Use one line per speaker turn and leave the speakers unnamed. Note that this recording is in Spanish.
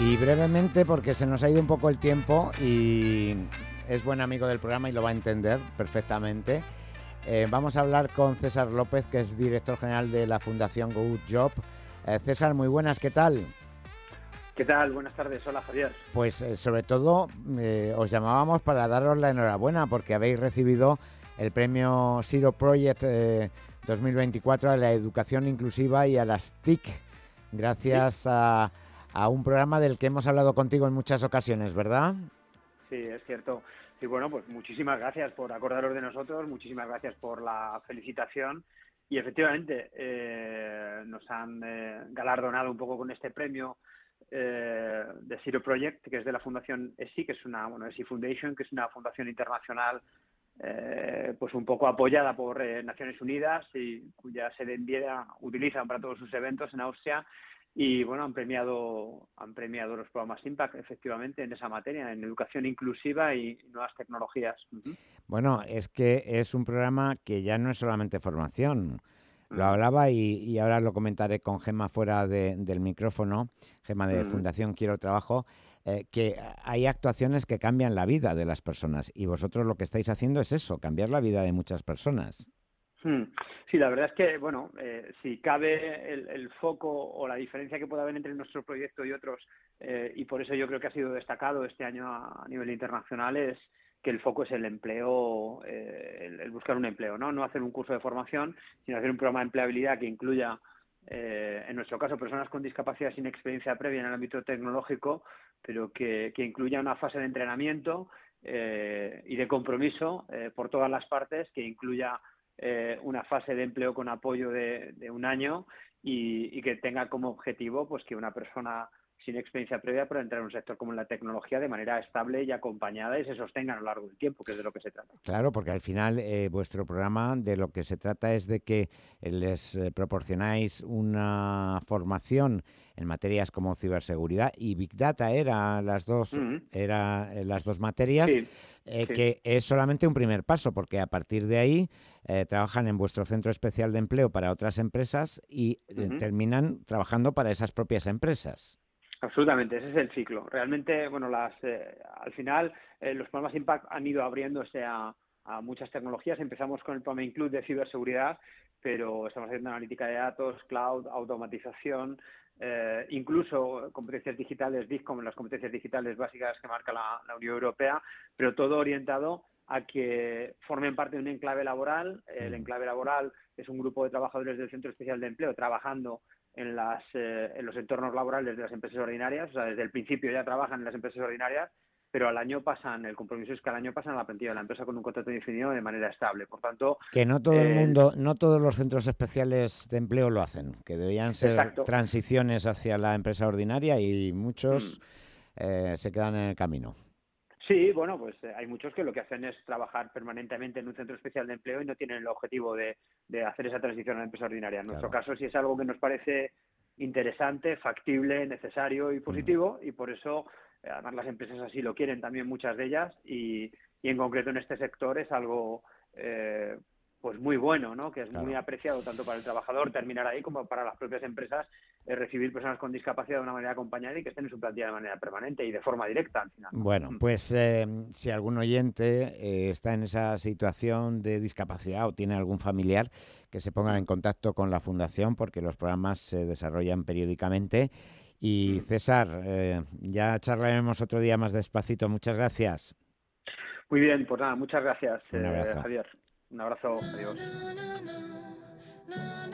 Y brevemente, porque se nos ha ido un poco el tiempo y es buen amigo del programa y lo va a entender perfectamente. Eh, vamos a hablar con César López, que es director general de la Fundación Good Job. Eh, César, muy buenas, ¿qué tal?
¿Qué tal? Buenas tardes, hola Javier.
Pues eh, sobre todo os llamábamos para daros la enhorabuena porque habéis recibido el premio Zero Project 2024 a la educación inclusiva y a las TIC, gracias a, a un programa del que hemos hablado contigo en muchas ocasiones, ¿verdad?
Sí, es cierto. Y bueno, pues muchísimas gracias por acordaros de nosotros, muchísimas gracias por la felicitación. Y efectivamente, eh, nos han eh, galardonado un poco con este premio eh, de Zero Project, que es de la Fundación ESI, que es una, bueno, ESI Foundation, que es una fundación internacional pues un poco apoyada por Naciones Unidas y cuya sede en Viena utilizan para todos sus eventos en Austria y bueno, han premiado, han premiado los programas Impact efectivamente en esa materia, en educación inclusiva y nuevas tecnologías.
Bueno, es que es un programa que ya no es solamente formación. Lo hablaba y, ahora lo comentaré con Gema fuera del micrófono, Gema de Fundación Quiero Trabajo, eh, que hay actuaciones que cambian la vida de las personas y vosotros lo que estáis haciendo es eso, cambiar la vida de muchas personas.
Hmm. Sí, la verdad es que, bueno, eh, si cabe el, foco o la diferencia que puede haber entre nuestro proyecto y otros, eh, y por eso yo creo que ha sido destacado este año a, nivel internacional, es que el foco es el empleo, eh, el, buscar un empleo, ¿no? No hacer un curso de formación, sino hacer un programa de empleabilidad que incluya, en nuestro caso, personas con discapacidad sin experiencia previa en el ámbito tecnológico, pero que, que incluya una fase de entrenamiento y de compromiso por todas las partes, que incluya eh, una fase de empleo con apoyo de, un año y, que tenga como objetivo pues que una persona sin experiencia previa pueda entrar en un sector como la tecnología de manera estable y acompañada y se sostenga a lo largo del tiempo, que es de lo que se trata.
Claro, porque al final eh, vuestro programa de lo que se trata es de que les eh, proporcionáis una formación en materias como ciberseguridad y Big Data era las dos, era eh, las dos materias, que es solamente un primer paso, porque a partir de ahí trabajan en vuestro centro especial de empleo para otras empresas y terminan trabajando para esas propias empresas.
Absolutamente, ese es el ciclo. Realmente, bueno, las, eh, al final eh, los programas Impact han ido abriéndose a, muchas tecnologías. Empezamos con el programa Include de ciberseguridad, pero estamos haciendo analítica de datos, cloud, automatización, eh, incluso competencias digitales, BIC, como las competencias digitales básicas que marca la, la, Unión Europea, pero todo orientado a que formen parte de un enclave laboral. El mm. enclave laboral es un grupo de trabajadores del Centro Especial de Empleo trabajando en, las, eh, en los entornos laborales de las empresas ordinarias, o sea, desde el principio ya trabajan en las empresas ordinarias, pero al año pasan, el compromiso es que al año pasan a la plantilla de la empresa con un contrato definido de manera estable. Por tanto...
Que no todo el mundo, no todos los centros especiales de empleo lo hacen, que debían ser transiciones hacia la empresa ordinaria y muchos mm. eh, se quedan en el camino.
Sí, bueno, pues eh, hay muchos que lo que hacen es trabajar permanentemente en un centro especial de empleo y no tienen el objetivo de, hacer esa transición a la empresa ordinaria. En nuestro caso sí es algo que nos parece interesante, factible, necesario y positivo y por eso eh, además las empresas así lo quieren también muchas de ellas y, y en concreto en este sector es algo eh, pues muy bueno, ¿no? Que es muy apreciado tanto para el trabajador terminar ahí como para las propias empresas recibir personas con discapacidad de una manera acompañada y que estén en su plantilla de manera permanente y de forma directa al final.
Bueno, mm. pues eh, si algún oyente eh, está en esa situación de discapacidad o tiene algún familiar, que se ponga en contacto con la fundación porque los programas se desarrollan periódicamente. Y mm. César, ya charlaremos otro día más despacito. Muchas gracias.
Muy bien, pues nada, muchas gracias, Javier. Un abrazo, adiós.